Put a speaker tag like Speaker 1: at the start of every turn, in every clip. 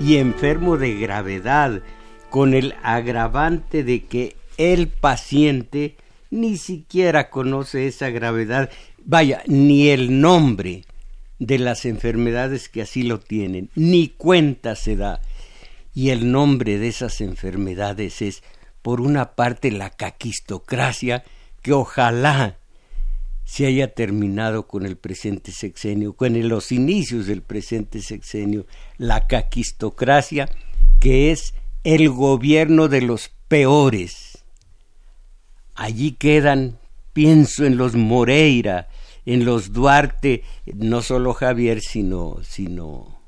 Speaker 1: Y enfermo de gravedad, con el agravante de que el paciente ni siquiera conoce esa gravedad, vaya, ni el nombre de las enfermedades que así lo tienen, ni cuenta se da. Y el nombre de esas enfermedades es, por una parte, la caquistocracia, que ojalá se haya terminado con el presente sexenio, con los inicios del presente sexenio, la caquistocracia, que es el gobierno de los peores. Allí quedan, pienso en los Moreira, en los Duarte, no solo Javier, sino, sino,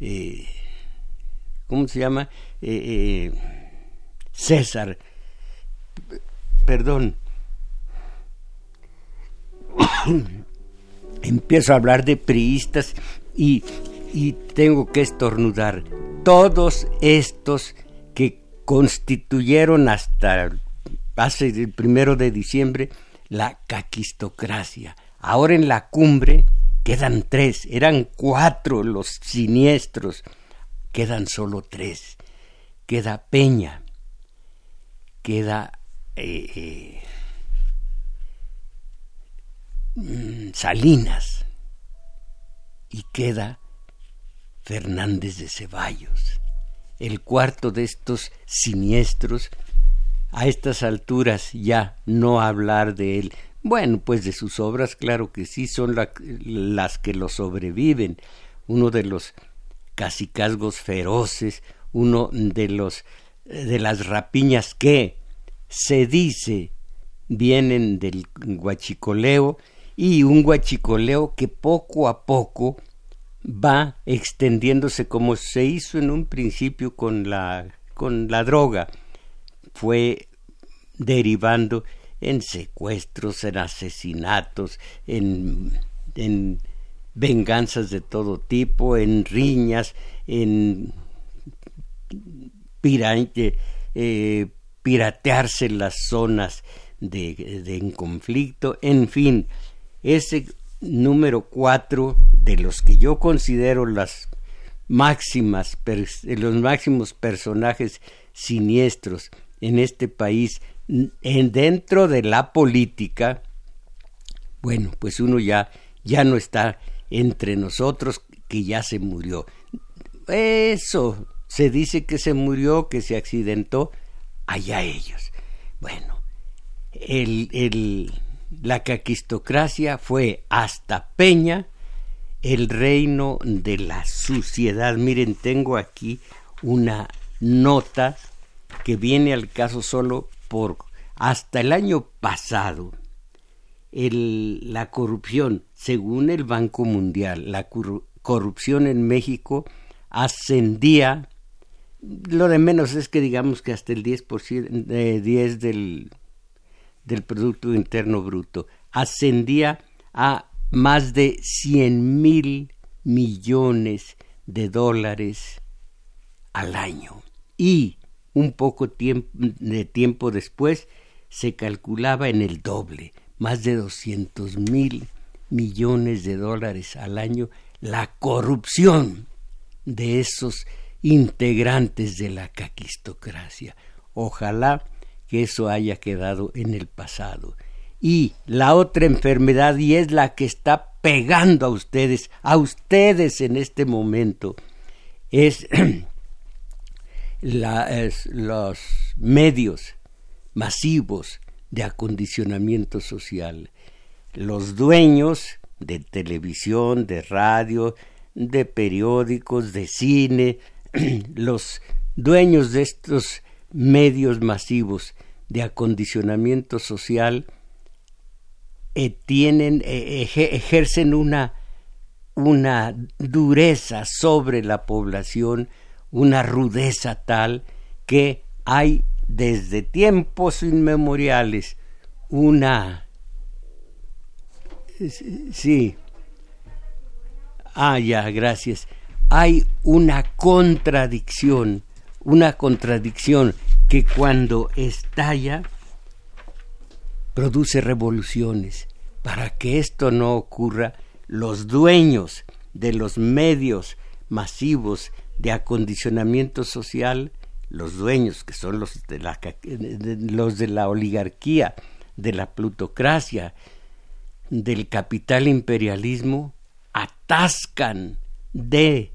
Speaker 1: eh, ¿cómo se llama? Eh, eh, César, perdón, empiezo a hablar de priistas y, y tengo que estornudar. Todos estos que constituyeron hasta hace el primero de diciembre la caquistocracia. Ahora en la cumbre quedan tres, eran cuatro los siniestros, quedan solo tres. Queda Peña, queda eh, eh, Salinas y queda Fernández de Ceballos, el cuarto de estos siniestros. A estas alturas ya no hablar de él. Bueno, pues de sus obras, claro que sí, son las que lo sobreviven. Uno de los casicazgos feroces, uno de los de las rapiñas que se dice vienen del guachicoleo y un guachicoleo que poco a poco va extendiéndose como se hizo en un principio con la, con la droga. Fue derivando en secuestros, en asesinatos, en, en venganzas de todo tipo, en riñas, en eh, piratearse las zonas de, de en conflicto, en fin, ese número cuatro de los que yo considero las máximas, los máximos personajes siniestros en este país, en, dentro de la política, bueno, pues uno ya, ya no está entre nosotros, que ya se murió. Eso, se dice que se murió, que se accidentó, allá ellos. Bueno, el, el la caquistocracia fue hasta Peña el reino de la suciedad. Miren, tengo aquí una nota que viene al caso solo por hasta el año pasado. la corrupción, según el Banco Mundial, la corrupción en México ascendía, lo de menos es que digamos que hasta el 10%, eh, 10 del del Producto Interno Bruto ascendía a más de 100 mil millones de dólares al año. Y un poco de tiempo después se calculaba en el doble, más de 200 mil millones de dólares al año, la corrupción de esos integrantes de la caquistocracia. Ojalá que eso haya quedado en el pasado. Y la otra enfermedad, y es la que está pegando a ustedes, a ustedes en este momento, es, los medios masivos de acondicionamiento social. Los dueños de televisión, de radio, de periódicos, de cine, los dueños de estos medios masivos de acondicionamiento social eh, tienen, eh, ejercen una, una dureza sobre la población, una rudeza tal que hay desde tiempos inmemoriales una sí ah ya gracias hay una contradicción una contradicción que cuando estalla produce revoluciones. Para que esto no ocurra los dueños de los medios masivos de acondicionamiento social los dueños, que son los de la, los de la oligarquía, de la plutocracia, del capital imperialismo, atascan de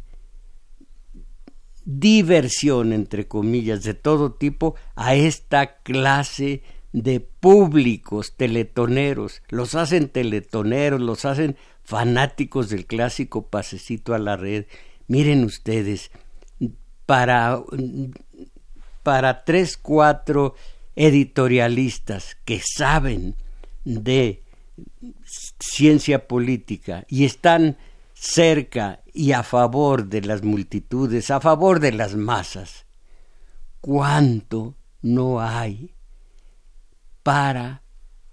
Speaker 1: diversión, entre comillas, de todo tipo a esta clase de públicos teletoneros. Los hacen teletoneros, los hacen fanáticos del clásico pasecito a la red. Miren ustedes, para para tres, cuatro editorialistas que saben de ciencia política y están cerca y a favor de las multitudes, a favor de las masas, ¿cuánto no hay para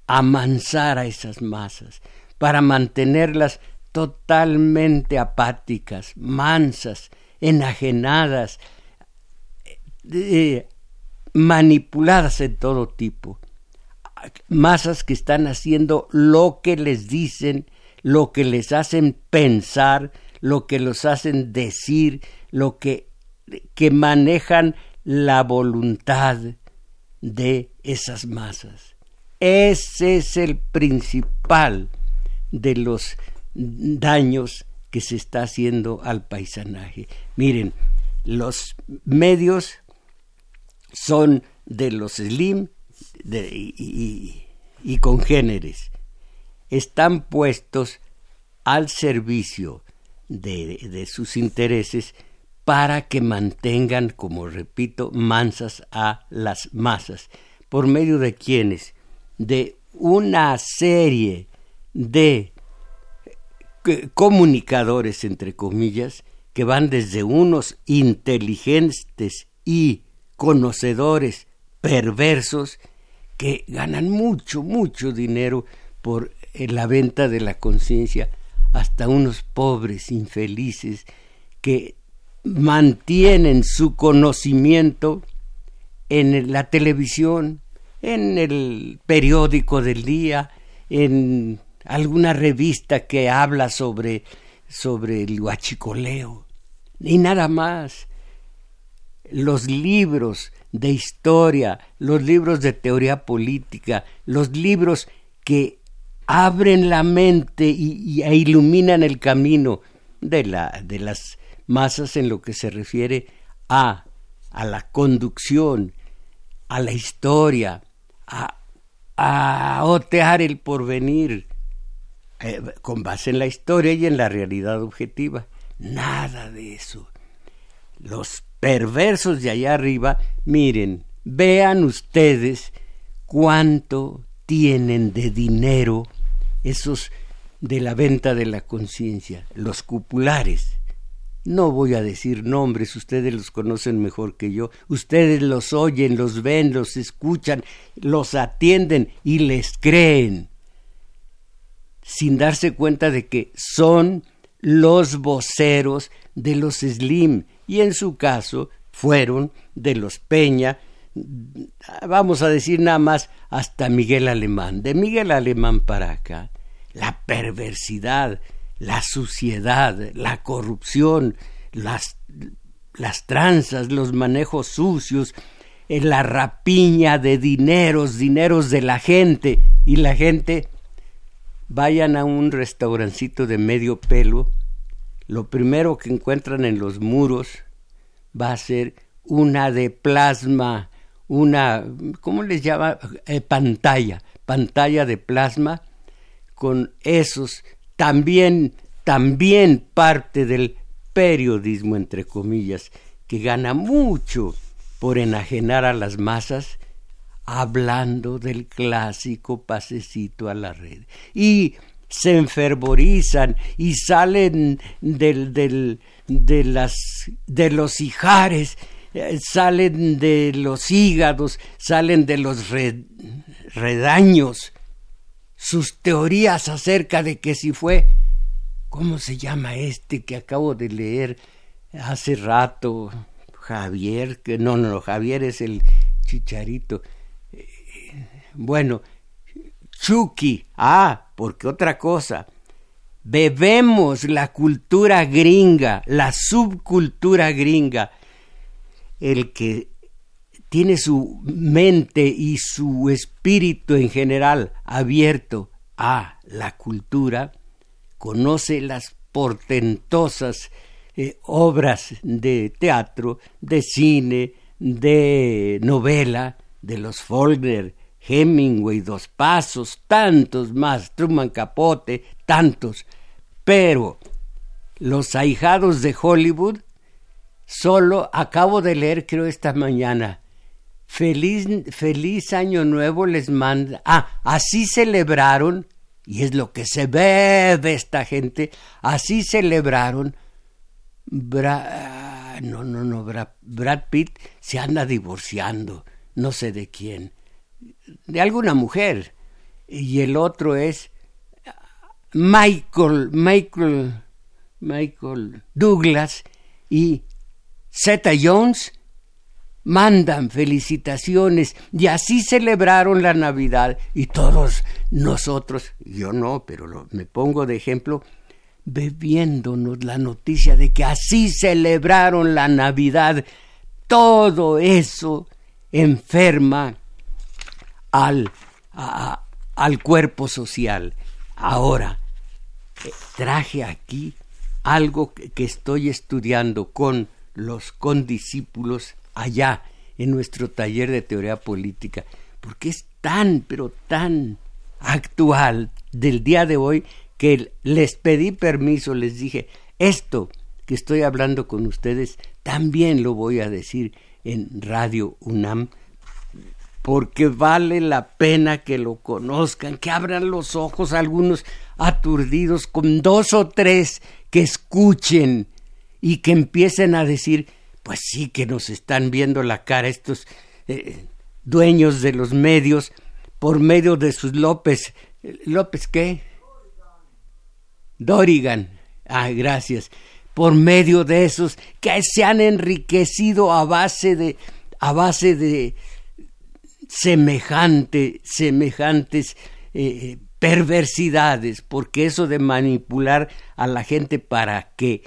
Speaker 1: amansar a esas masas, para mantenerlas totalmente apáticas, mansas, enajenadas, manipuladas en todo tipo. Masas que están haciendo lo que les dicen, lo que les hacen pensar, lo que los hacen decir, lo que, que manejan la voluntad de esas masas. Ese es el principal de los daños que se está haciendo al paisanaje. Miren, los medios son de los slim y, congéneres. Están puestos al servicio de, sus intereses para que mantengan, como repito, mansas a las masas. ¿Por medio de quienes? De una serie de eh, comunicadores, entre comillas, que van desde unos inteligentes y conocedores perversos que ganan mucho, mucho dinero por eh, la venta de la conciencia, hasta unos pobres infelices que mantienen su conocimiento en la televisión, en el periódico del día, en alguna revista que habla sobre, sobre el huachicoleo, y nada más. Los libros de historia, los libros de teoría política, los libros que abren la mente y, e iluminan el camino de, la, de las masas en lo que se refiere a, a la conducción, a la historia, a, a otear el porvenir, eh, con base en la historia y en la realidad objetiva. Nada de eso. Los perversos de allá arriba, miren, vean ustedes cuánto tienen de dinero esos de la venta de la conciencia, los cupulares. No voy a decir nombres, ustedes los conocen mejor que yo, ustedes los oyen, los ven, los escuchan, los atienden y les creen, sin darse cuenta de que son los voceros de los Slim. Y en su caso fueron de los Peña, vamos a decir nada más hasta Miguel Alemán, de Miguel Alemán para acá, la perversidad, la suciedad, la corrupción, las, las tranzas, los manejos sucios, eh, la rapiña de dineros, dineros de la gente, y la gente vayan a un restaurancito de medio pelo lo primero que encuentran en los muros va a ser una de plasma, una, ¿cómo les llama? Eh, pantalla, pantalla de plasma con esos también, también parte del periodismo, entre comillas, que gana mucho por enajenar a las masas hablando del clásico pasecito a la red. Y se enfervorizan y salen del, del, de, las, de los hijares, salen de los hígados, salen de los redaños, sus teorías acerca de que si fue, ¿cómo se llama este que acabo de leer hace rato? Javier, que no, no, Javier es el chicharito. Eh, bueno, Chucky, ah, porque otra cosa, bebemos la cultura gringa, la subcultura gringa, el que tiene su mente y su espíritu en general abierto a la cultura, conoce las portentosas eh, obras de teatro, de cine, de novela, de los Faulkner, Hemingway, Dos Pasos, tantos más, Truman Capote, tantos. Pero los ahijados de Hollywood, solo acabo de leer, creo, esta mañana. Feliz, feliz año nuevo les manda. Ah, así celebraron, y es lo que se ve de esta gente, así celebraron. no, no, no, Brad Pitt se anda divorciando, no sé de quién de alguna mujer y el otro es Michael Michael Michael Douglas y Zeta Jones mandan felicitaciones y así celebraron la Navidad y todos nosotros, yo no, pero me pongo de ejemplo, bebiéndonos la noticia de que así celebraron la Navidad. Todo eso enferma al, al cuerpo social. Ahora, eh, traje aquí algo que, estoy estudiando con los condiscípulos allá en nuestro taller de teoría política, porque es tan, pero tan actual del día de hoy que les pedí permiso, les dije, esto que estoy hablando con ustedes, también lo voy a decir en Radio UNAM porque vale la pena que lo conozcan, que abran los ojos algunos aturdidos con dos o tres que escuchen y que empiecen a decir, pues sí que nos están viendo la cara estos eh, dueños de los medios por medio de sus López. ¿López qué? Dorigan. Ah, gracias. Por medio de esos que se han enriquecido a base de a base de semejante, semejantes eh, perversidades, porque eso de manipular a la gente para qué,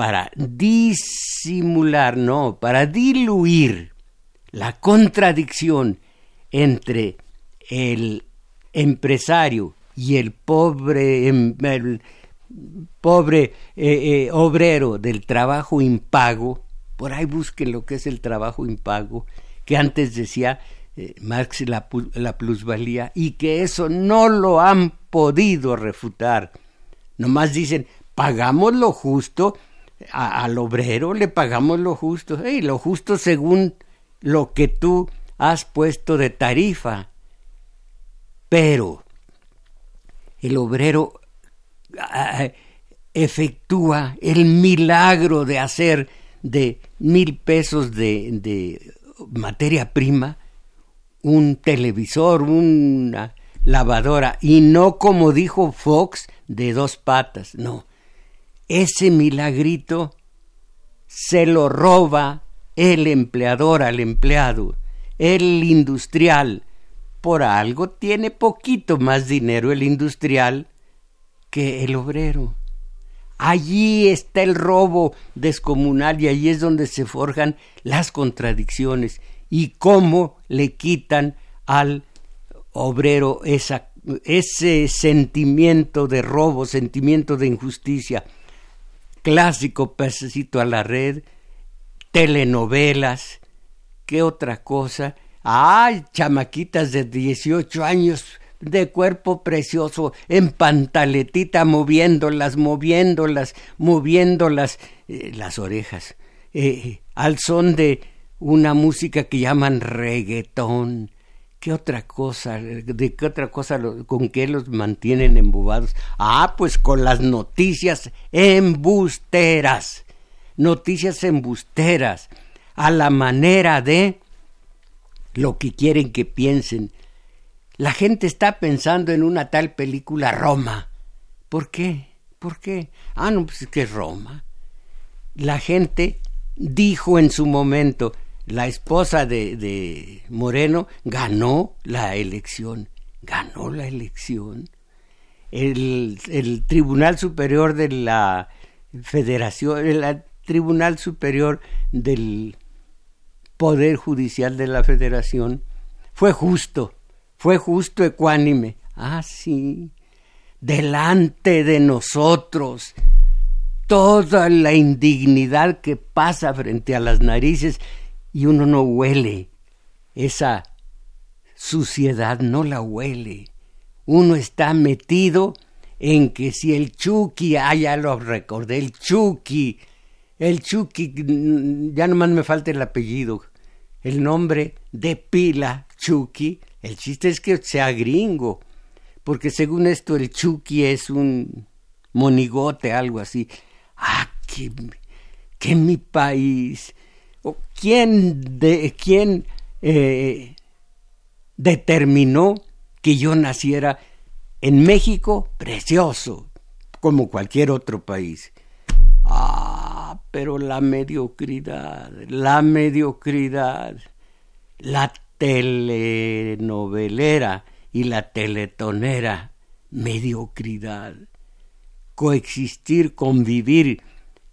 Speaker 1: para disimular, no, para diluir la contradicción entre el empresario y el pobre, em, pobre eh, eh, obrero del trabajo impago, por ahí busquen lo que es el trabajo impago, que antes decía eh, Marx la, la plusvalía y que eso no lo han podido refutar. Nomás dicen, pagamos lo justo, al obrero le pagamos lo justo, y lo justo según lo que tú has puesto de tarifa. Pero el obrero ah, efectúa el milagro de hacer de mil pesos de materia prima un televisor, una lavadora, y no como dijo Fox, de dos patas, no. Ese milagrito se lo roba el empleador al empleado, el industrial. Por algo tiene poquito más dinero el industrial que el obrero. Allí está el robo descomunal y allí es donde se forjan las contradicciones y cómo le quitan al obrero ese sentimiento de robo, sentimiento de injusticia. Clásico pececito a la red, telenovelas, ¿qué otra cosa? Ay, chamaquitas de 18 años de cuerpo precioso, en pantaletita, moviéndolas, moviéndolas, moviéndolas, eh, las orejas eh, al son de una música que llaman reggaetón. ¿Qué otra cosa? ¿De qué otra cosa con qué los mantienen embobados? Ah, pues con las noticias embusteras. Noticias embusteras. A la manera de lo que quieren que piensen. La gente está pensando en una tal película Roma. ¿Por qué? ¿Por qué? Ah, no, pues es que es Roma. La gente dijo en su momento, la esposa de, Moreno ganó la elección, ganó la elección. El, el Tribunal Superior de la Federación, el Tribunal Superior del Poder Judicial de la Federación fue justo, fue justo ecuánime. Ah, sí, delante de nosotros toda la indignidad que pasa frente a las narices y uno no huele esa suciedad, no la huele. Uno está metido en que si el Chucky, ah, ya lo recordé, el Chucky, el Chucky, ya nomás me falta el apellido, el nombre de pila Chucky, el chiste es que sea gringo, porque según esto el Chucky es un monigote, algo así. Ah, que, que mi país, ¿quién, de, quién eh, determinó que yo naciera en México? Precioso, como cualquier otro país. Ah, pero la mediocridad, la mediocridad, la telenovelera y la teletonera, mediocridad, coexistir, convivir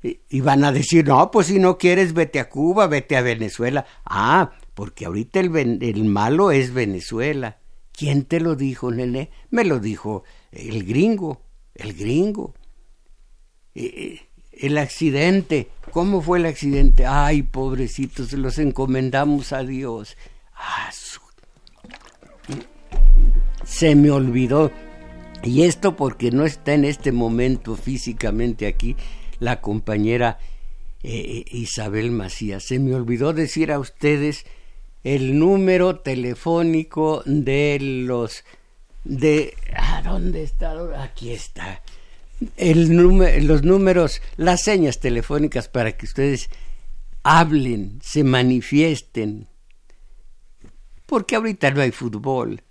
Speaker 1: y van a decir, no, pues si no quieres, vete a Cuba, vete a Venezuela. Ah, porque ahorita el, el malo es Venezuela. ¿Quién te lo dijo, nene? Me lo dijo el gringo, el gringo. Eh, eh, el accidente, ¿cómo fue el accidente? Ay, pobrecitos, los encomendamos a Dios. Ah, se me olvidó. Y esto porque no está en este momento físicamente aquí la compañera eh, Isabel Macías. Se me olvidó decir a ustedes el número telefónico de los de ¿a dónde está? Aquí está. El los números, las señas telefónicas para que ustedes hablen, se manifiesten. Porque ahorita no hay fútbol.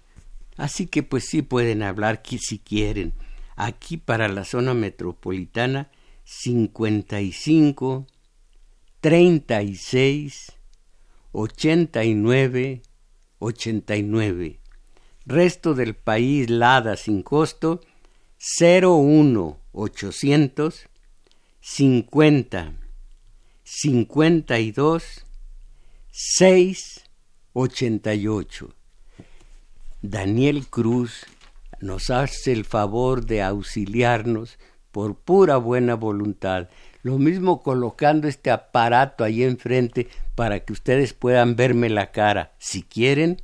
Speaker 1: Así que pues sí pueden hablar si quieren. Aquí para la zona metropolitana 55 36 89 89. Resto del país Lada sin costo 01 800 50 52 6 88. Daniel Cruz nos hace el favor de auxiliarnos por pura buena voluntad. Lo mismo colocando este aparato ahí enfrente para que ustedes puedan verme la cara, si quieren,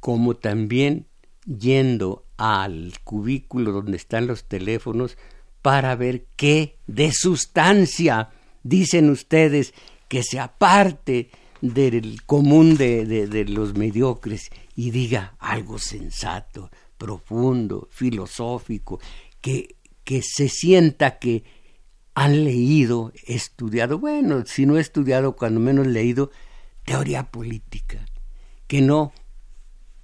Speaker 1: como también yendo al cubículo donde están los teléfonos para ver qué de sustancia dicen ustedes que se aparte del común de, de los mediocres y diga algo sensato, profundo, filosófico, que que se sienta que han leído, estudiado, bueno, si no he estudiado, cuando menos leído teoría política, que no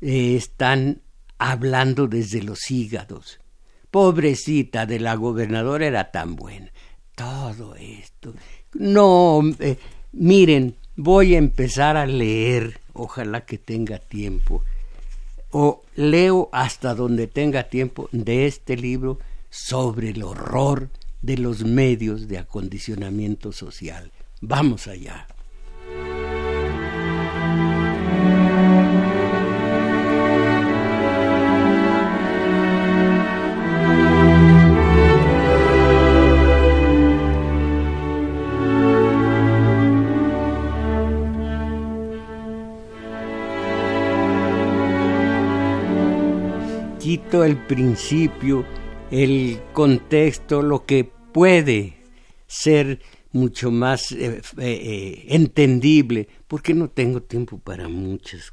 Speaker 1: eh, están hablando desde los hígados. Pobrecita de la gobernadora era tan buena. Todo esto. No, miren, voy a empezar a leer, ojalá que tenga tiempo, o leo hasta donde tenga tiempo de este libro sobre el horror de los medios de acondicionamiento social. Vamos allá. Quito el principio el contexto, lo que puede ser mucho más eh, eh, entendible, porque no tengo tiempo para muchas,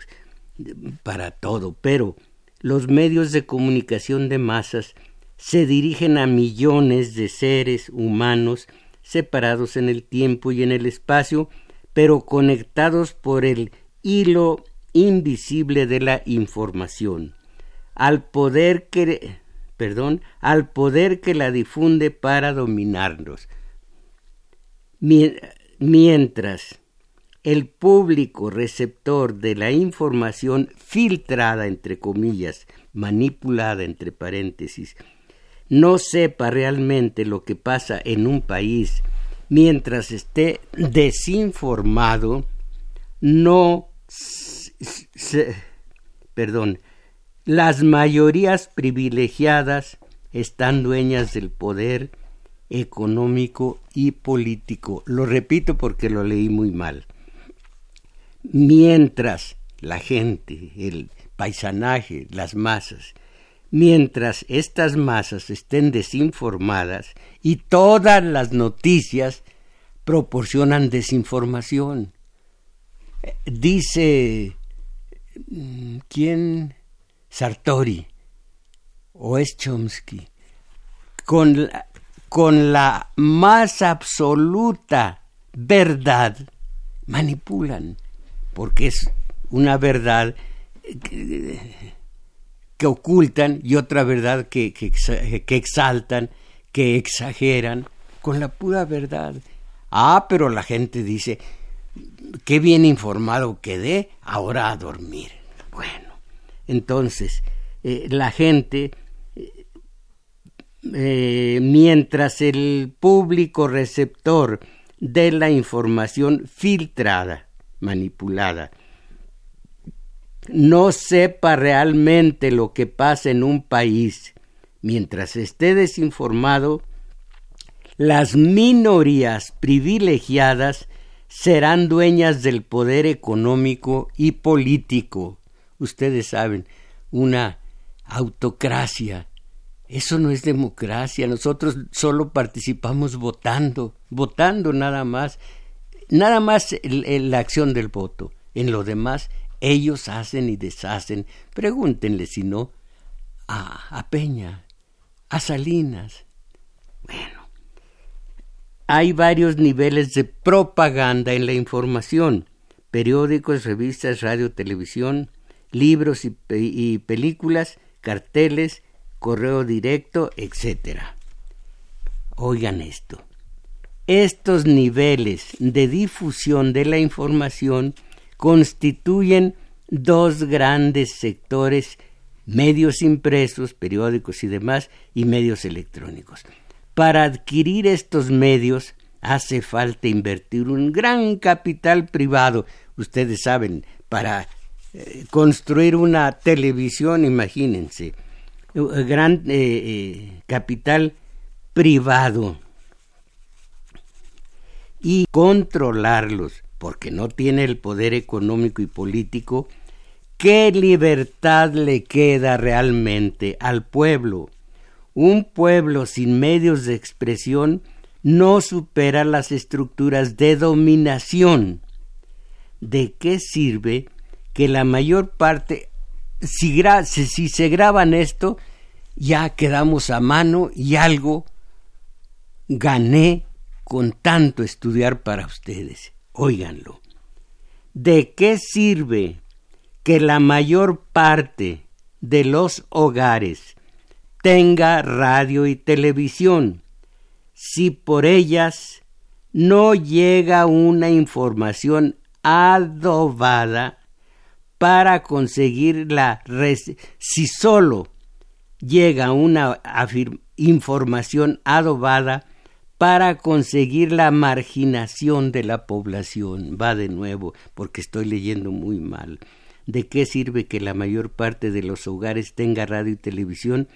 Speaker 1: para todo, pero los medios de comunicación de masas se dirigen a millones de seres humanos separados en el tiempo y en el espacio, pero conectados por el hilo invisible de la información, al poder que al poder que la difunde para dominarnos. Mientras el público receptor de la información filtrada, entre comillas, manipulada, entre paréntesis, no sepa realmente lo que pasa en un país, mientras esté desinformado, no perdón, las mayorías privilegiadas están dueñas del poder económico y político. Lo repito porque lo leí muy mal. Mientras la gente, el paisanaje, las masas, mientras estas masas estén desinformadas y todas las noticias proporcionan desinformación. Dice, mm, ¿quién? Sartori o es Chomsky, con la, con la más absoluta verdad, manipulan, porque es una verdad que, ocultan y otra verdad que, que exaltan, que exageran, con la pura verdad. Ah, pero la gente dice, qué bien informado quedé, ahora a dormir. Bueno, entonces, eh, la gente, eh, mientras el público receptor de la información filtrada, manipulada, no sepa realmente lo que pasa en un país, mientras esté desinformado, las minorías privilegiadas serán dueñas del poder económico y político ustedes saben, una autocracia. Eso no es democracia, nosotros solo participamos votando, votando nada más, nada más la acción del voto. En lo demás, ellos hacen y deshacen. Pregúntenle si no a, a Peña, a Salinas. Bueno, hay varios niveles de propaganda en la información, periódicos, revistas, radio, televisión, libros y, películas, carteles, correo directo, etc. Oigan esto. Estos niveles de difusión de la información constituyen dos grandes sectores, medios impresos, periódicos y demás, y medios electrónicos. Para adquirir estos medios hace falta invertir un gran capital privado, ustedes saben, para construir una televisión, imagínense, gran eh, eh, capital privado y controlarlos, porque no tiene el poder económico y político, ¿qué libertad le queda realmente al pueblo? Un pueblo sin medios de expresión no supera las estructuras de dominación. ¿De qué sirve que la mayor parte, si, si, se graban esto, ya quedamos a mano y algo gané con tanto estudiar para ustedes. Óiganlo. ¿De qué sirve que la mayor parte de los hogares tenga radio y televisión si por ellas no llega una información adobada para conseguir la si solo llega una información adobada para conseguir la marginación de la población. Va de nuevo, porque estoy leyendo muy mal. ¿De qué sirve que la mayor parte de los hogares tenga radio y televisión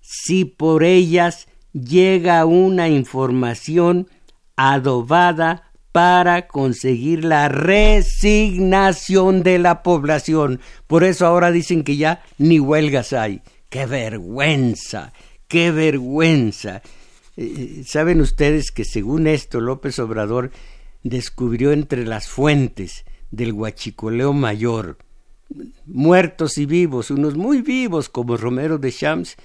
Speaker 1: si por ellas llega una información adobada para conseguir la resignación de la población. Por eso ahora dicen que ya ni huelgas hay. ¡Qué vergüenza! ¡Qué vergüenza! eh, saben ustedes que según esto López Obrador descubrió entre las fuentes del huachicoleo mayor muertos y vivos, unos muy vivos como Romero de Champs,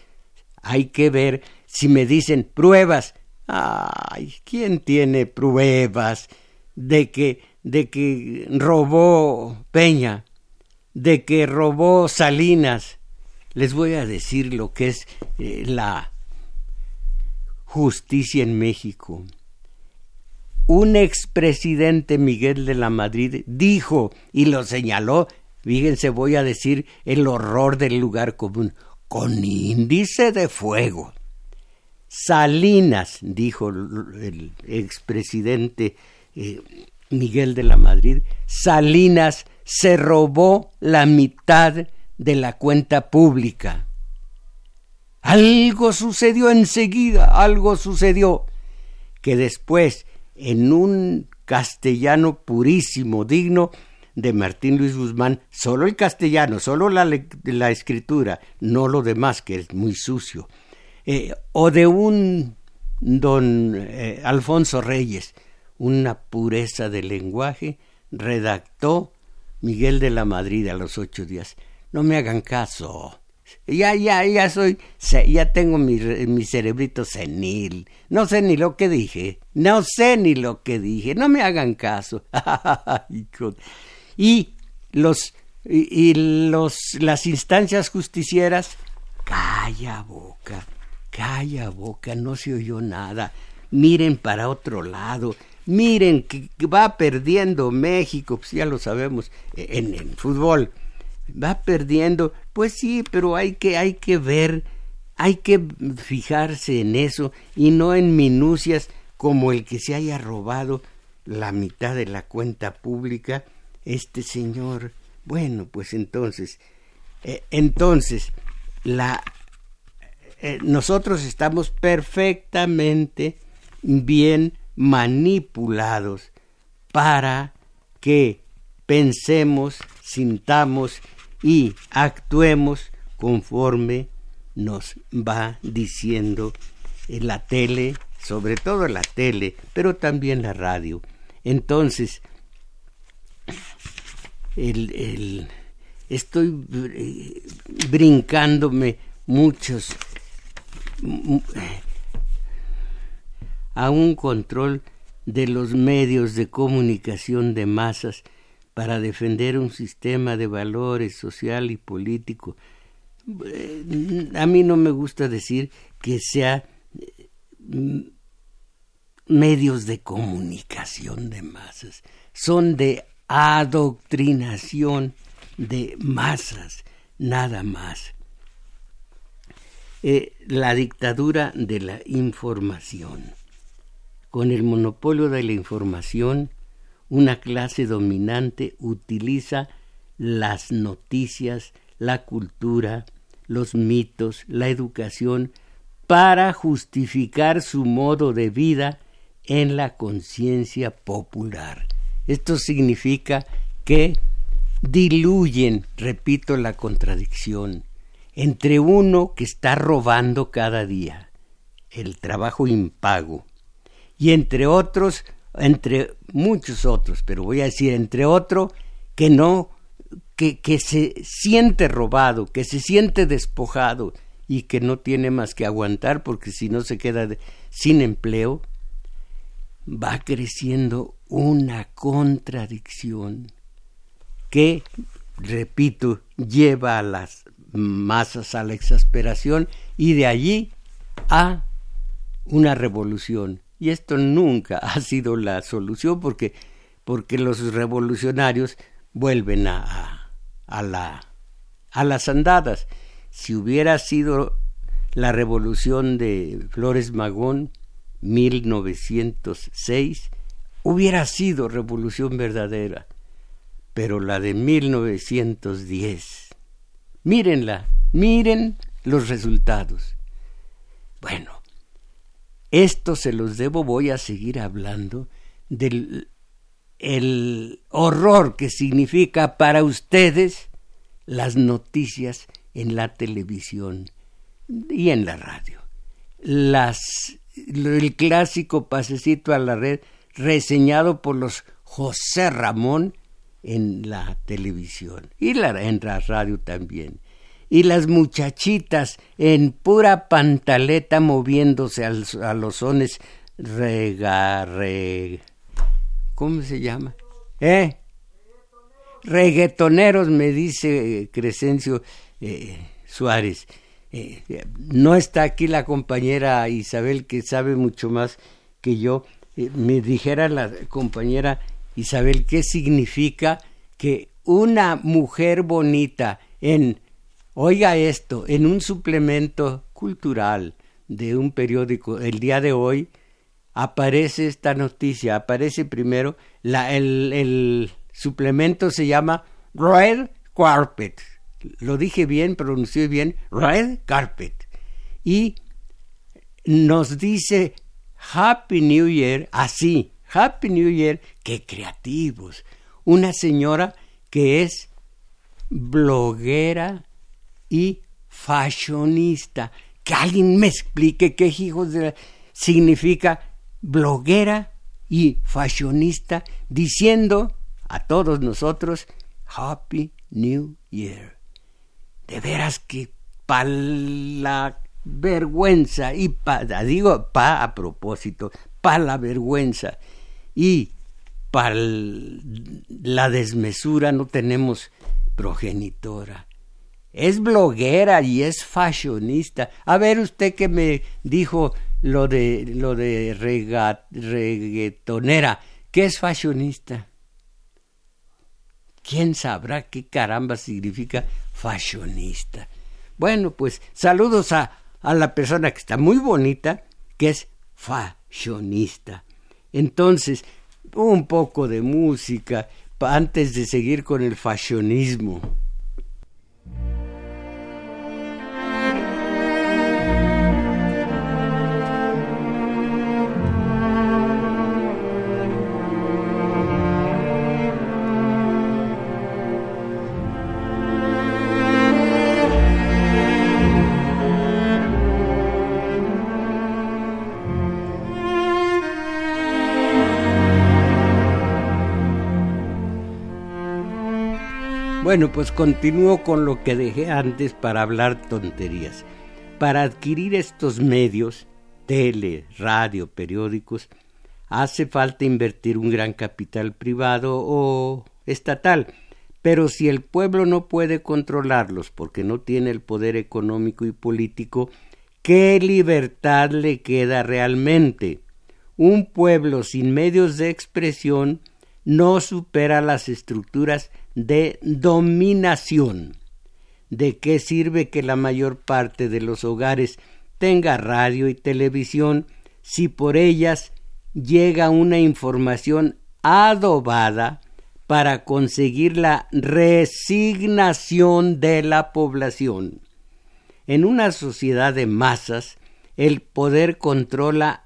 Speaker 1: hay que ver si me dicen pruebas. Ay, ¿quién tiene pruebas de que de que robó Peña, de que robó Salinas? Les voy a decir lo que es eh, la justicia en México. Un expresidente Miguel de la Madrid dijo y lo señaló, fíjense, voy a decir el horror del lugar común, con índice de fuego. Salinas, dijo el expresidente eh, Miguel de la Madrid, Salinas se robó la mitad de la cuenta pública. Algo sucedió enseguida, algo sucedió, que después, en un castellano purísimo, digno de Martín Luis Guzmán, solo el castellano, solo la, la escritura, no lo demás, que es muy sucio, eh, o de un don eh, Alfonso Reyes, una pureza de lenguaje, redactó Miguel de la Madrid a los ocho días. No me hagan caso. Ya, ya, ya soy, ya tengo mi, mi cerebrito senil. No sé ni lo que dije. No sé ni lo que dije. No me hagan caso. y los, y, los, las instancias justicieras, calla boca, calla boca, no se oyó nada. Miren para otro lado. Miren que va perdiendo México, pues ya lo sabemos, en, en fútbol va perdiendo, pues sí, pero hay que, hay que ver, hay que fijarse en eso y no en minucias como el que se haya robado la mitad de la cuenta pública este señor. Bueno, pues entonces, eh, entonces, la, eh, nosotros estamos perfectamente bien manipulados para que pensemos, sintamos y actuemos conforme nos va diciendo la tele, sobre todo la tele, pero también la radio. Entonces, estoy eh, brincándome muchos a un control de los medios de comunicación de masas para defender un sistema de valores social y político. Eh, a mí no me gusta decir que sea mm, medios de comunicación de masas, son de adoctrinación de masas, nada más. Eh, la dictadura de la información. Con el monopolio de la información, una clase dominante utiliza las noticias, la cultura, los mitos, la educación para justificar su modo de vida en la conciencia popular. Esto significa que diluyen, repito la contradicción, entre uno que está robando cada día, el trabajo impago, y entre otros entre muchos otros, pero voy a decir entre otro, que no, que, que se siente robado, que se siente despojado y que no tiene más que aguantar porque si no se queda sin empleo, va creciendo una contradicción que, repito, lleva a las masas a la exasperación y de allí a una revolución y esto nunca ha sido la solución porque, porque los revolucionarios vuelven a, a, la, a las andadas. Si hubiera sido la revolución de Flores Magón, 1906, hubiera sido revolución verdadera. Pero la de 1910, mírenla, miren los resultados. Bueno, esto se los debo, voy a seguir hablando del el horror que significa para ustedes las noticias en la televisión y en la radio. Las el clásico pasecito a la red reseñado por los José Ramón en la televisión y la, en la radio también. Y las muchachitas en pura pantaleta moviéndose a los sones rega, ¿cómo se llama? ¿Eh? Reggaetoneros, me dice Crescencio eh, Suárez. Eh, no está aquí la compañera Isabel, que sabe mucho más que yo. Eh, me dijera la compañera Isabel qué significa que una mujer bonita en, oiga esto, en un suplemento cultural de un periódico el día de hoy, aparece esta noticia, aparece primero, la, el, el suplemento se llama Red Carpet lo dije bien, pronuncié bien, Red Carpet. Y nos dice Happy New Year, así, Happy New Year, qué creativos. Una señora que es bloguera y fashionista. Que alguien me explique qué hijos de significa bloguera y fashionista diciendo a todos nosotros Happy New Year de veras que para la vergüenza y para, digo, pa a propósito, para la vergüenza y para la desmesura no tenemos progenitora. Es bloguera y es fashionista. A ver usted que me dijo lo de lo de reggaetonera, ¿qué es fashionista? ¿Quién sabrá qué caramba significa fashionista. Bueno, pues saludos a, a la persona que está muy bonita, que es fashionista. Entonces, un poco de música antes de seguir con el fashionismo. Bueno, pues continúo con lo que dejé antes para hablar tonterías. Para adquirir estos medios, tele, radio, periódicos, hace falta invertir un gran capital privado o estatal. Pero si el pueblo no puede controlarlos porque no tiene el poder económico y político, ¿qué libertad le queda realmente? Un pueblo sin medios de expresión no supera las estructuras de dominación. ¿De qué sirve que la mayor parte de los hogares tenga radio y televisión si por ellas llega una información adobada para conseguir la resignación de la población? En una sociedad de masas, el poder controla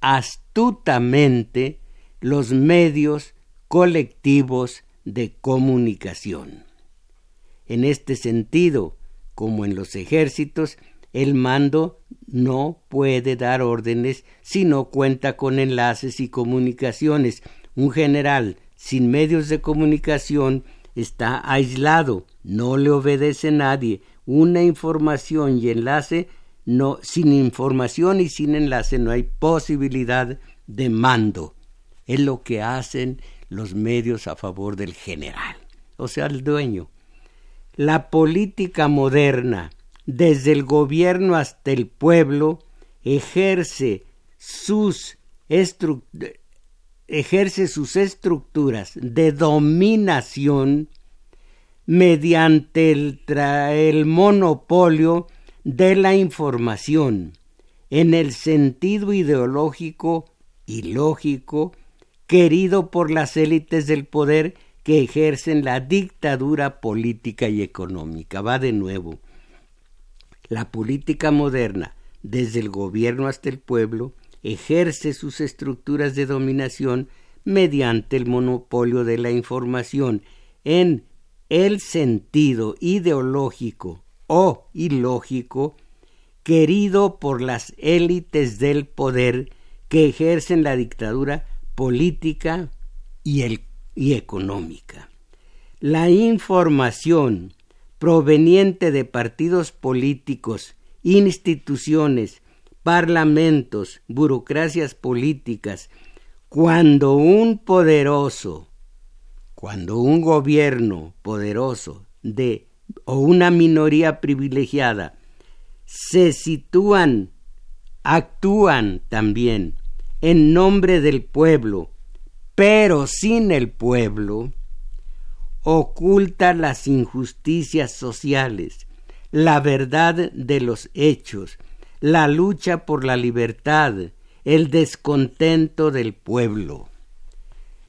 Speaker 1: astutamente los medios colectivos de comunicación. En este sentido, como en los ejércitos, el mando no puede dar órdenes si no cuenta con enlaces y comunicaciones. Un general sin medios de comunicación está aislado, no le obedece nadie. Una información y enlace no sin información y sin enlace no hay posibilidad de mando. Es lo que hacen los medios a favor del general, o sea, el dueño. La política moderna, desde el gobierno hasta el pueblo, ejerce sus, ejerce sus estructuras de dominación mediante el, el monopolio de la información en el sentido ideológico y lógico querido por las élites del poder que ejercen la dictadura política y económica. Va de nuevo. La política moderna, desde el gobierno hasta el pueblo, ejerce sus estructuras de dominación mediante el monopolio de la información en el sentido ideológico o ilógico querido por las élites del poder que ejercen la dictadura política y, y económica. La información proveniente de partidos políticos, instituciones, parlamentos, burocracias políticas, cuando un poderoso, cuando un gobierno poderoso de o una minoría privilegiada se sitúan, actúan también en nombre del pueblo, pero sin el pueblo, oculta las injusticias sociales, la verdad de los hechos, la lucha por la libertad, el descontento del pueblo.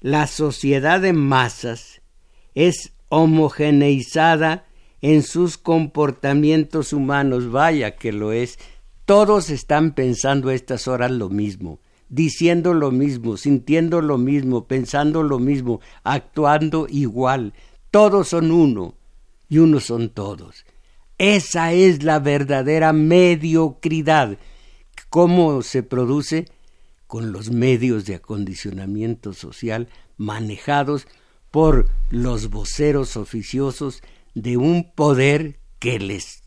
Speaker 1: La sociedad de masas es homogeneizada en sus comportamientos humanos, vaya que lo es. Todos están pensando a estas horas lo mismo, diciendo lo mismo, sintiendo lo mismo, pensando lo mismo, actuando igual. Todos son uno y uno son todos. Esa es la verdadera mediocridad ¿Cómo se produce? Con los medios de acondicionamiento social manejados por los voceros oficiosos de un poder que les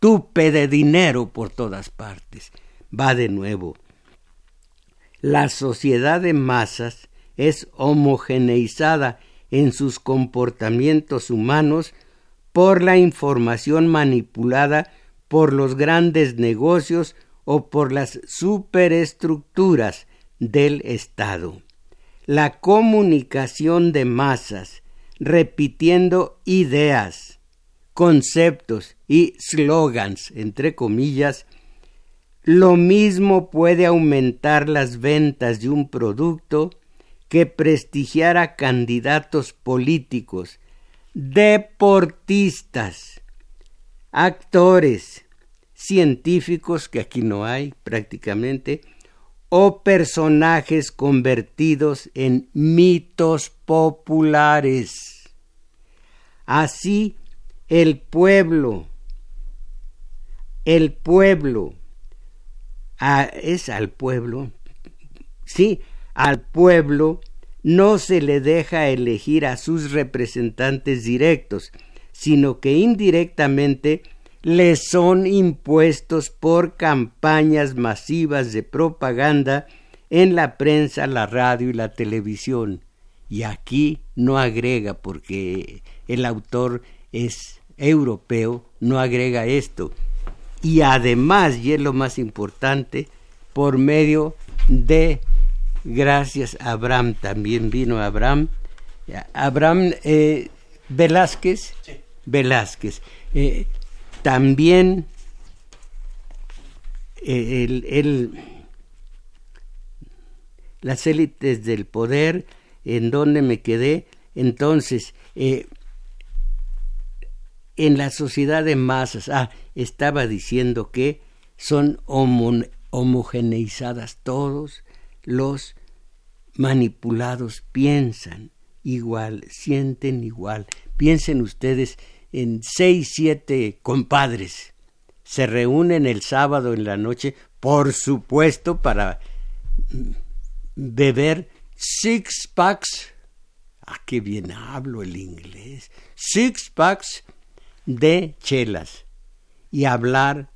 Speaker 1: tupe de dinero por todas partes. Va de nuevo. La sociedad de masas es homogeneizada en sus comportamientos humanos por la información manipulada por los grandes negocios o por las superestructuras del Estado. La comunicación de masas, repitiendo ideas, conceptos y slogans, entre comillas, lo mismo puede aumentar las ventas de un producto que prestigiar a candidatos políticos, deportistas, actores, científicos, que aquí no hay prácticamente, o personajes convertidos en mitos populares. Así el pueblo, el pueblo, es al pueblo, sí, al pueblo no se le deja elegir a sus representantes directos, sino que indirectamente les son impuestos por campañas masivas de propaganda en la prensa, la radio y la televisión. Y aquí no agrega, porque el autor es europeo, no agrega esto. Y además, y es lo más importante, por medio de, gracias a Abraham, también vino Abraham, Abraham eh, Velázquez, Velázquez, eh, también eh, el, las élites del poder, en donde me quedé, entonces, eh, en la sociedad de masas, ah, estaba diciendo que son homogeneizadas todos los manipulados piensan igual, sienten igual. Piensen ustedes en seis, siete compadres. Se reúnen el sábado en la noche, por supuesto, para beber six packs. Ah, qué bien hablo el inglés. Six packs de chelas y hablar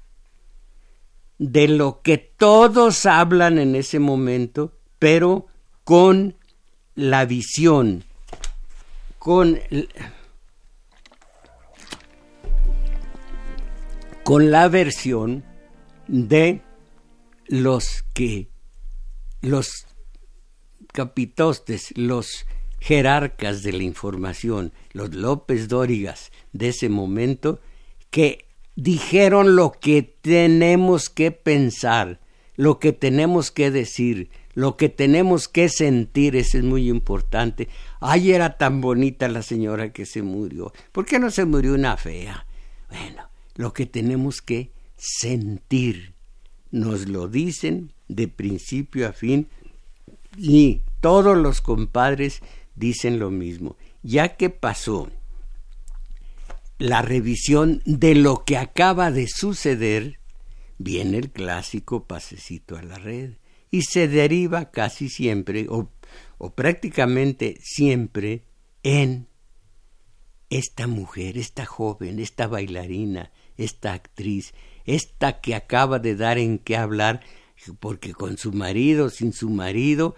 Speaker 1: de lo que todos hablan en ese momento, pero con la visión, con con la versión de los que los capitostes, los jerarcas de la información, los López Dórigas de ese momento, que dijeron lo que tenemos que pensar, lo que tenemos que decir, lo que tenemos que sentir, eso es muy importante. Ay, era tan bonita la señora que se murió. ¿Por qué no se murió una fea? Bueno, lo que tenemos que sentir. Nos lo dicen de principio a fin y todos los compadres dicen lo mismo. Ya que pasó la revisión de lo que acaba de suceder, viene el clásico pasecito a la red y se deriva casi siempre o, o prácticamente siempre en esta mujer, esta joven, esta bailarina, esta actriz, esta que acaba de dar en qué hablar, porque con su marido, sin su marido,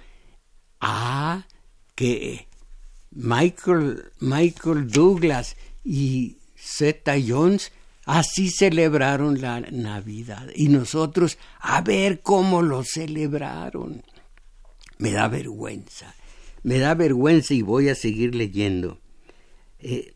Speaker 1: ah, que Michael, Michael Douglas y Zeta Jones así celebraron la Navidad. Y nosotros, a ver cómo lo celebraron. Me da vergüenza, me da vergüenza y voy a seguir leyendo. Eh,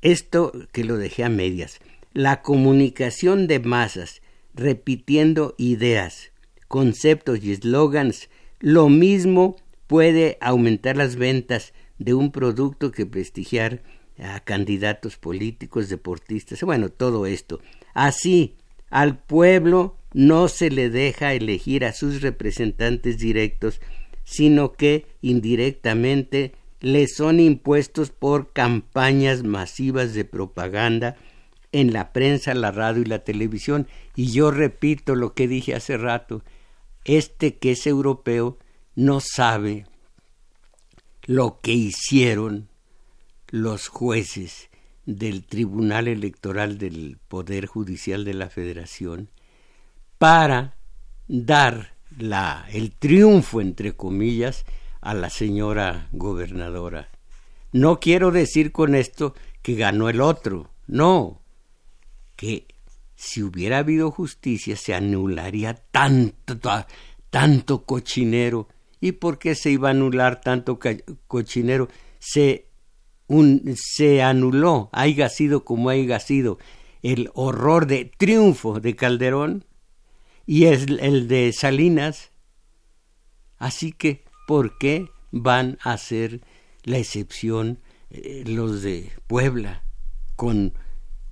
Speaker 1: esto que lo dejé a medias. La comunicación de masas, repitiendo ideas, conceptos y eslogans, lo mismo puede aumentar las ventas de un producto que prestigiar a candidatos políticos, deportistas, bueno, todo esto. Así, al pueblo no se le deja elegir a sus representantes directos, sino que indirectamente le son impuestos por campañas masivas de propaganda en la prensa, la radio y la televisión. Y yo repito lo que dije hace rato, este que es europeo no sabe lo que hicieron los jueces del Tribunal Electoral del Poder Judicial de la Federación para dar la, el triunfo, entre comillas, a la señora gobernadora. No quiero decir con esto que ganó el otro, no, que si hubiera habido justicia se anularía tanto, tanto cochinero. ¿Y por qué se iba a anular tanto cochinero? Se, un, se anuló, haya sido como haya sido, el horror de triunfo de Calderón y el, el de Salinas. Así que, ¿por qué van a ser la excepción eh, los de Puebla con,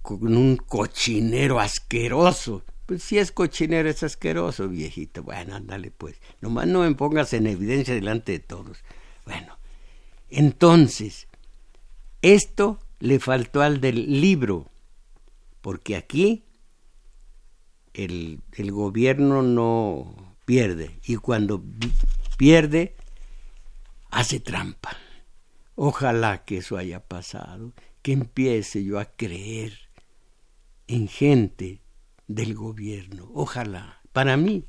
Speaker 1: con un cochinero asqueroso? Pues si es cochinero es asqueroso, viejito. Bueno, ándale pues. Nomás no me pongas en evidencia delante de todos. Bueno, entonces, esto le faltó al del libro, porque aquí el, el gobierno no pierde y cuando pierde hace trampa. Ojalá que eso haya pasado, que empiece yo a creer en gente del gobierno. Ojalá, para mí.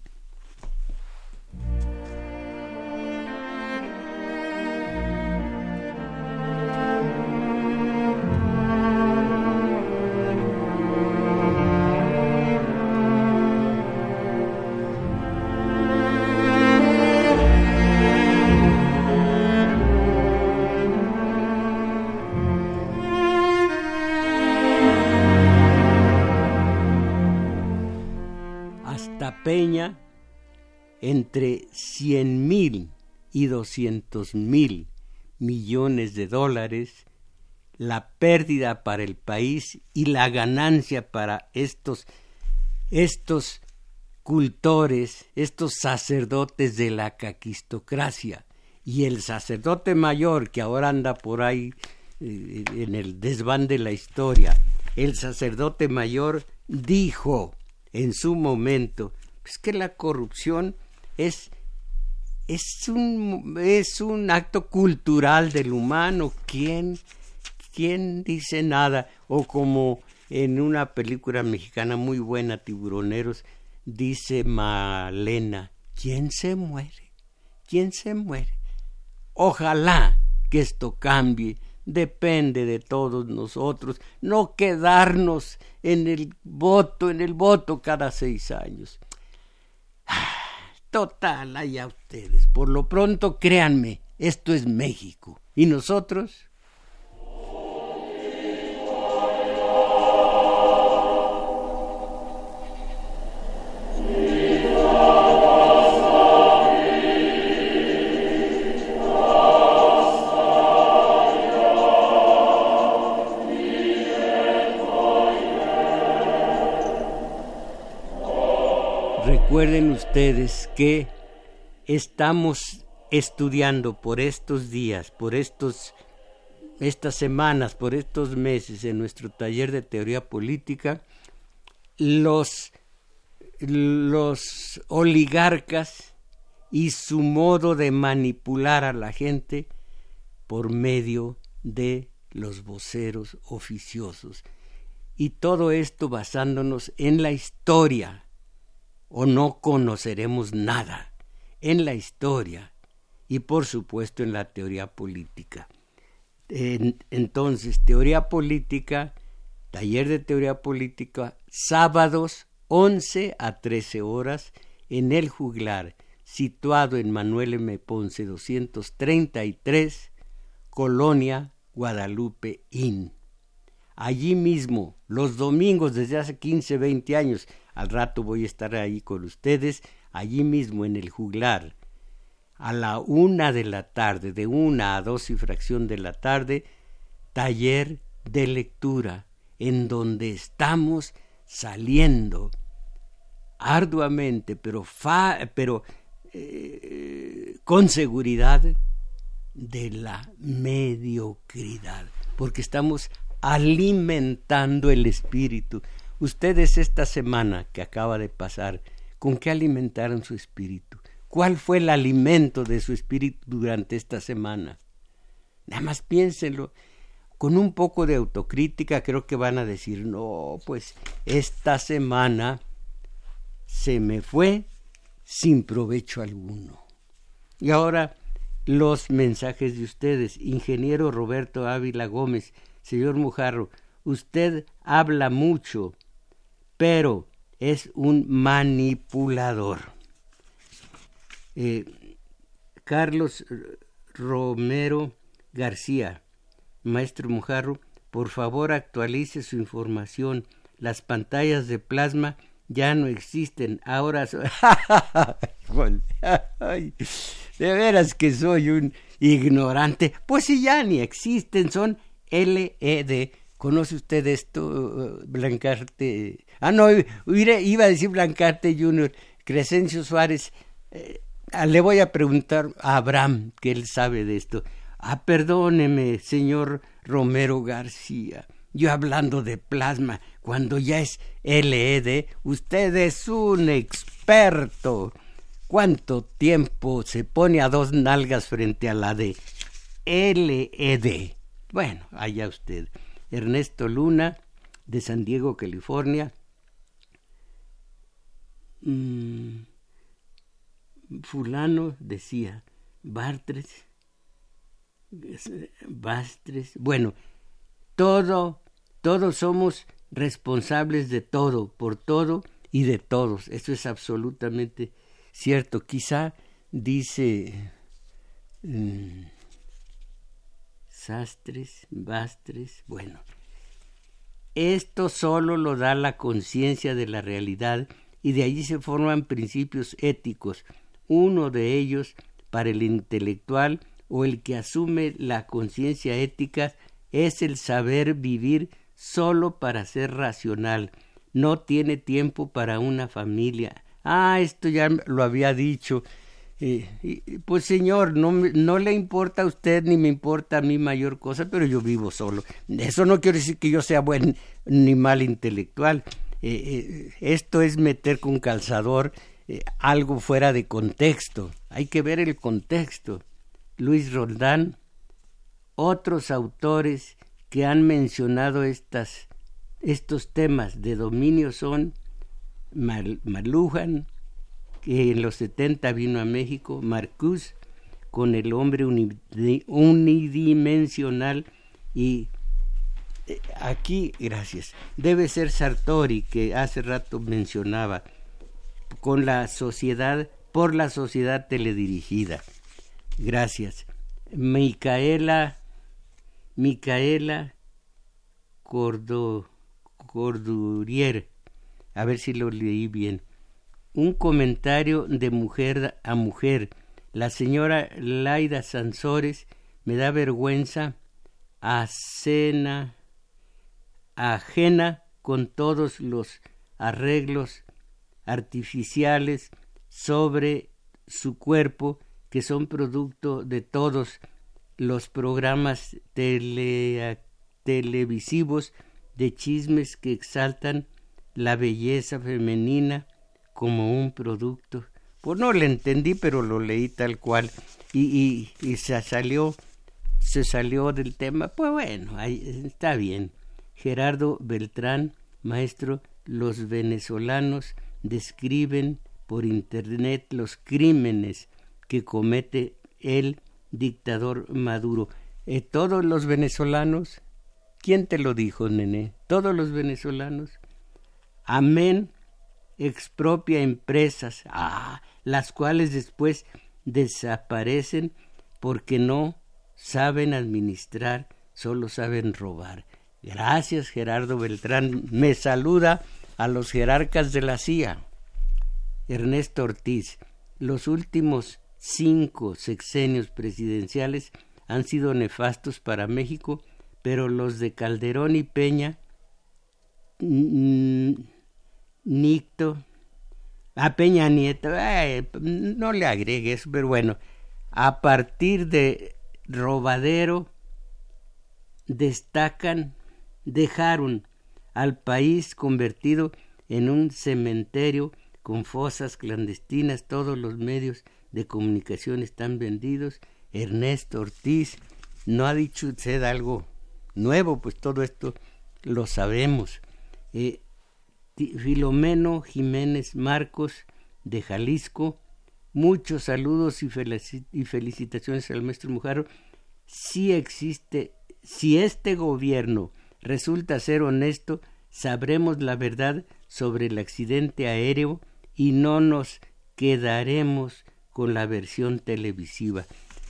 Speaker 1: Entre cien mil y doscientos mil millones de dólares, la pérdida para el país y la ganancia para estos, estos cultores, estos sacerdotes de la caquistocracia. Y el sacerdote mayor que ahora anda por ahí eh, en el desván de la historia, el sacerdote mayor dijo en su momento es que la corrupción es, es, un, es un acto cultural del humano. ¿Quién, ¿Quién dice nada? O como en una película mexicana muy buena, Tiburoneros, dice Malena, ¿quién se muere? ¿Quién se muere? Ojalá que esto cambie, depende de todos nosotros, no quedarnos en el voto, en el voto cada seis años. Total, allá ustedes. Por lo pronto, créanme, esto es México. ¿Y nosotros? Recuerden ustedes que estamos estudiando por estos días, por estos estas semanas, por estos meses en nuestro taller de teoría política los los oligarcas y su modo de manipular a la gente por medio de los voceros oficiosos. Y todo esto basándonos en la historia, o no conoceremos nada, en la historia y por supuesto en la teoría política. entonces, teoría política, taller de teoría política, sábados 11 a 13 horas en el juglar, situado en Manuel M. Ponce 233, Colonia Guadalupe Inn. Allí mismo, los domingos desde hace 15, 20 años, al rato voy a estar ahí con ustedes, allí mismo en el juglar, a la una de la tarde, de una a dos y fracción de la tarde, taller de lectura, en donde estamos saliendo arduamente, pero, pero eh, con seguridad, de la mediocridad, porque estamos alimentando el espíritu. Ustedes esta semana que acaba de pasar, ¿con qué alimentaron su espíritu? ¿Cuál fue el alimento de su espíritu durante esta semana? Nada más piénsenlo. Con un poco de autocrítica creo que van a decir, no, pues esta semana se me fue sin provecho alguno. Y ahora los mensajes de ustedes. Ingeniero Roberto Ávila Gómez, señor Mujarro, usted habla mucho, pero es un manipulador. Eh, Carlos Romero García, maestro Mujarro, por favor actualice su información. Las pantallas de plasma ya no existen, ahora son... de veras que soy un ignorante. Pues si ya ni existen, son LED. ¿Conoce usted esto, Blancarte? Ah, no, iba a decir Blancarte Junior. Crescencio Suárez. Eh, ah, le voy a preguntar a Abraham, que él sabe de esto. Ah, perdóneme, señor Romero García. Yo hablando de plasma, cuando ya es LED, usted es un experto. ¿Cuánto tiempo se pone a dos nalgas frente a la de LED? Bueno, allá usted. Ernesto Luna, de San Diego, California. Mm, fulano decía, Bartres, Bastres, bueno, todo, todos somos responsables de todo, por todo y de todos. Eso es absolutamente cierto, quizá dice mm, sastres, bastres, bueno, esto solo lo da la conciencia de la realidad y de allí se forman principios éticos, uno de ellos para el intelectual o el que asume la conciencia ética es el saber vivir solo para ser racional, no tiene tiempo para una familia, ah, esto ya lo había dicho. Eh, pues señor, no, no le importa a usted ni me importa a mí mayor cosa, pero yo vivo solo. Eso no quiere decir que yo sea buen ni mal intelectual. Eh, eh, esto es meter con calzador algo fuera de contexto. Hay que ver el contexto. Luis Roldán, otros autores que han mencionado estas, estos temas de dominio son Malujan, que en los 70 vino a México, Marcus, con el hombre unidimensional y eh, aquí, gracias, debe ser Sartori, que hace rato mencionaba, con la sociedad, por la sociedad teledirigida. Gracias. Micaela, Micaela Cordurier, a ver si lo leí bien. Un comentario de mujer a mujer. La señora Laida Sansores me da vergüenza ajena con todos los arreglos artificiales sobre su cuerpo que son producto de todos los programas televisivos de chismes que exaltan la belleza femenina como un producto. Pues no le entendí, pero lo leí tal cual. Y, y, se salió, se salió del tema. Pues bueno, ahí, está bien. Gerardo Beltrán, maestro, los venezolanos describen por internet los crímenes que comete el dictador Maduro. Eh, todos los venezolanos, ¿quién te lo dijo, nene? Todos los venezolanos. Amén expropia empresas, ah, las cuales después desaparecen porque no saben administrar, solo saben robar. Gracias, Gerardo Beltrán. Me saluda a los jerarcas de la CIA. Ernesto Ortiz. Los últimos cinco sexenios presidenciales han sido nefastos para México, pero los de Calderón y Peña Nicto, a Peña Nieto, no le agregues, pero bueno, a partir de Robadero destacan, dejaron al país convertido en un cementerio con fosas clandestinas, todos los medios de comunicación están vendidos. Ernesto Ortiz no ha dicho usted algo nuevo, pues todo esto lo sabemos. Eh, Filomeno Jiménez Marcos de Jalisco. Muchos saludos y, felicitaciones al maestro Mujaro. Si existe, si este gobierno resulta ser honesto, sabremos la verdad sobre el accidente aéreo y no nos quedaremos con la versión televisiva.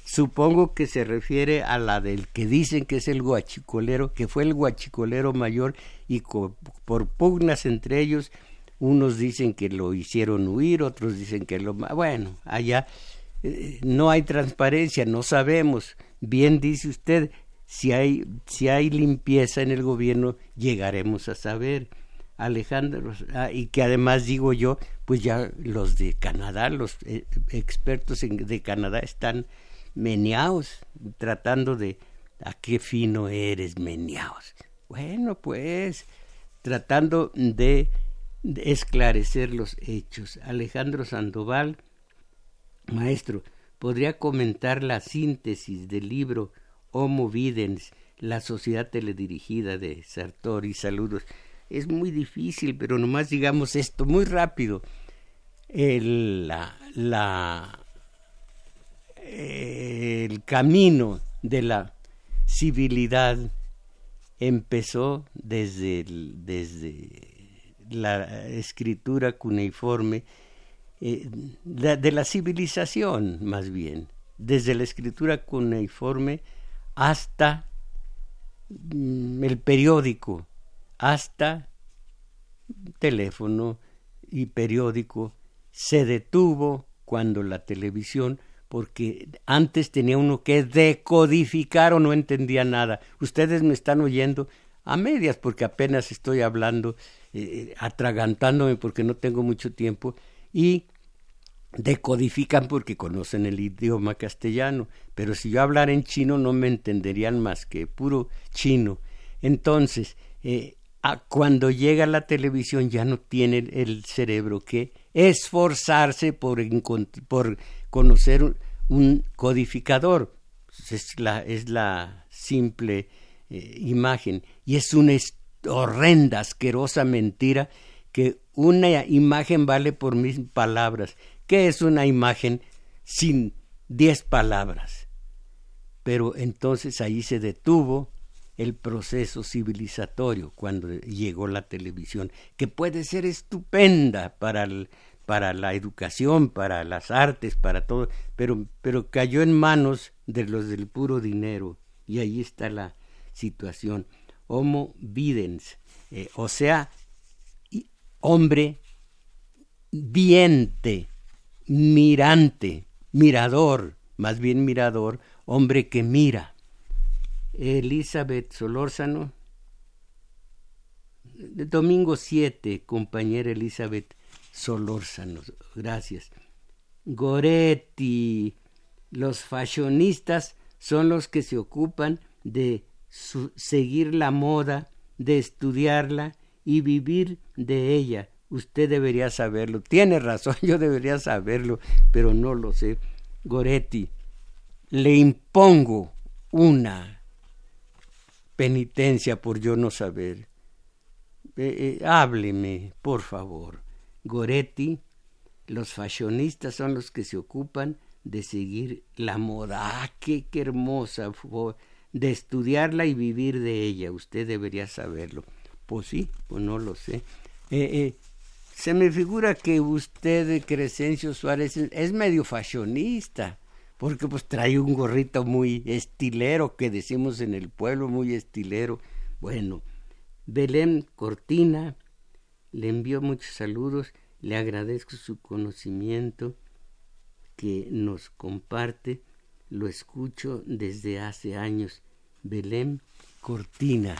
Speaker 1: Supongo que se refiere a la del que dicen que es el guachicolero, que fue el guachicolero mayor y por pugnas entre ellos, unos dicen que lo hicieron huir, otros dicen que lo... Bueno, allá eh, no hay transparencia, no sabemos. Bien dice usted, si hay, si hay limpieza en el gobierno, llegaremos a saber. Alejandro, ah, y que además digo yo, pues ya los de Canadá, los eh, expertos de Canadá están meneaos, tratando de a qué fino eres, meneaos. Bueno, pues, tratando de, esclarecer los hechos. Alejandro Sandoval, maestro, podría comentar la síntesis del libro Homo Videns, la sociedad teledirigida de Sartori. Saludos. Es muy difícil, pero nomás digamos esto muy rápido. El, la, la el camino de la civilidad empezó desde, desde la escritura cuneiforme eh, de, la civilización más bien, desde la escritura cuneiforme hasta mm, el periódico, hasta teléfono y periódico, se detuvo cuando la televisión porque antes tenía uno que decodificar o no entendía nada. Ustedes me están oyendo a medias porque apenas estoy hablando, eh, atragantándome porque no tengo mucho tiempo y decodifican porque conocen el idioma castellano, pero si yo hablara en chino no me entenderían más que puro chino. Entonces, eh, cuando llega la televisión ya no tiene el cerebro que esforzarse por, por conocer un, codificador. Es la, es la simple eh, imagen. Y es una horrenda, asquerosa mentira que una imagen vale por mil palabras. ¿Qué es una imagen sin diez palabras? Pero entonces ahí se detuvo el proceso civilizatorio cuando llegó la televisión, que puede ser estupenda para, el, para la educación, para las artes, para todo, pero, pero cayó en manos de los del puro dinero y ahí está la situación. Homo videns, eh, o sea, hombre viente, mirante, mirador, más bien mirador, hombre que mira. Elizabeth Solórzano, domingo 7, compañera Elizabeth Solórzano, gracias. Goretti, los fashionistas son los que se ocupan de seguir la moda, de estudiarla y vivir de ella, Usted debería saberlo. Tiene razón, yo debería saberlo, pero no lo sé. Goretti, le impongo una penitencia por yo no saber. Eh, eh, hábleme, por favor. Goretti, los fashionistas son los que se ocupan de seguir la moda. ¡Ah, qué, hermosa! De estudiarla y vivir de ella. Usted debería saberlo. Pues sí, pues no lo sé. Eh, se me figura que usted, Crescencio Suárez, es medio fashionista, porque pues trae un gorrito muy estilero, que decimos en el pueblo, muy estilero. Bueno, Belén Cortina le envió muchos saludos, le agradezco su conocimiento que nos comparte, lo escucho desde hace años. Belén Cortina.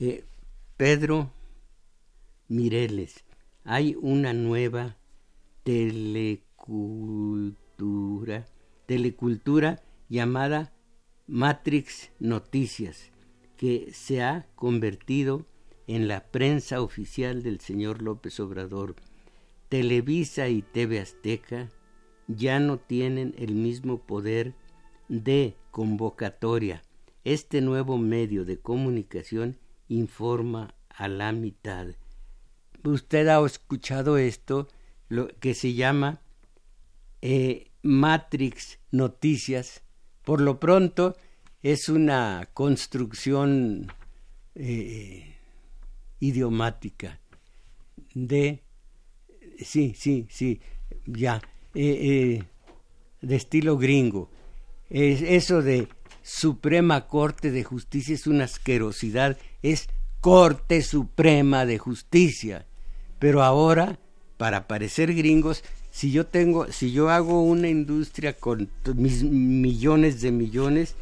Speaker 1: Eh, Pedro Mireles, hay una nueva telecultura, telecultura llamada Matrix Noticias, que se ha convertido en la prensa oficial del señor López Obrador. Televisa y TV Azteca ya no tienen el mismo poder de convocatoria. Este nuevo medio de comunicación informa a la mitad usted ha escuchado esto, lo que se llama eh, Matrix Noticias. Por lo pronto es una construcción eh, idiomática de, sí, sí, sí, ya, eh, de estilo gringo. eso de Suprema Corte de Justicia es una asquerosidad, es Corte Suprema de Justicia pero ahora, para parecer gringos, si yo tengo, si yo hago una industria con mis millones de millones,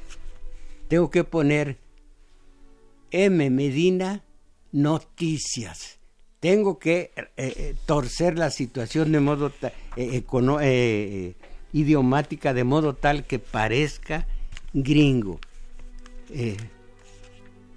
Speaker 1: tengo que poner M Medina Noticias. Tengo que eh, eh, torcer la situación de modo eh, idiomática de modo tal que parezca gringo.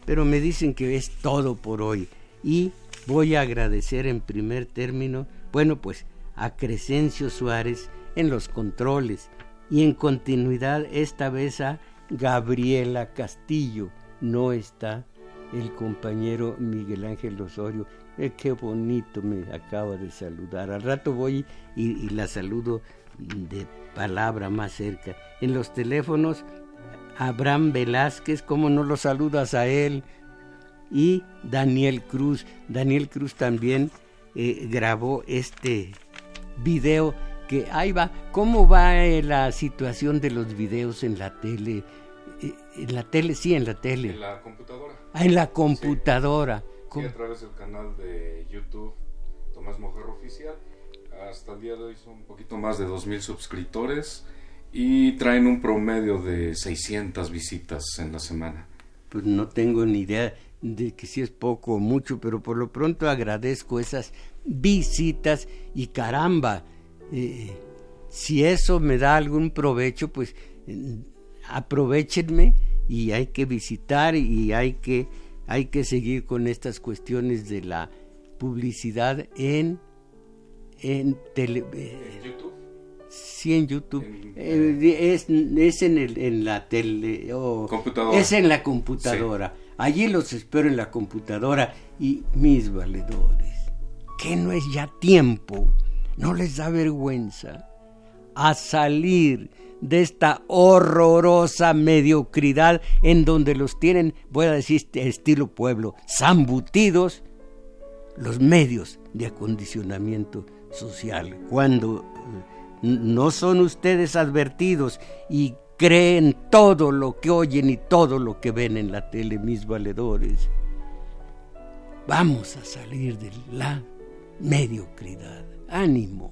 Speaker 1: pero me dicen que es todo por hoy y Voy a agradecer en primer término, bueno, pues a Crescencio Suárez en los controles y en continuidad esta vez a Gabriela Castillo. No está el compañero Miguel Ángel Osorio. Eh, qué bonito me acaba de saludar. Al rato voy y, la saludo de palabra más cerca. En los teléfonos, Abraham Velázquez, ¿cómo no lo saludas a él? y Daniel Cruz. Daniel Cruz también eh, grabó este video que ahí va. ¿Cómo va eh, la situación de los videos en la tele? En la tele, sí, en la tele.
Speaker 2: En la computadora.
Speaker 1: Ah, en la computadora.
Speaker 2: Sí, a través del canal de YouTube Tomás Mojarro Oficial. Hasta el día de hoy son un poquito más de 2.000 suscriptores y traen un promedio de 600 visitas en la semana.
Speaker 1: Pues no tengo ni idea de que si es poco o mucho, pero por lo pronto agradezco esas visitas y caramba, eh, si eso me da algún provecho, pues aprovechenme y hay que visitar y hay que, hay que seguir con estas cuestiones de la publicidad en, en, tele,
Speaker 2: eh, YouTube.
Speaker 1: Sí, en YouTube. es, es en, el, en la tele.
Speaker 2: computadora.
Speaker 1: Es en la computadora. Allí los espero en la computadora y mis valedores. ¿Qué no es ya tiempo? ¿No les da vergüenza? A salir de esta horrorosa mediocridad en donde los tienen, voy a decir estilo pueblo, zambutidos los medios de acondicionamiento social. Cuando eh, no son ustedes advertidos y creen todo lo que oyen y todo lo que ven en la tele, mis valedores. Vamos a salir de la mediocridad. Ánimo.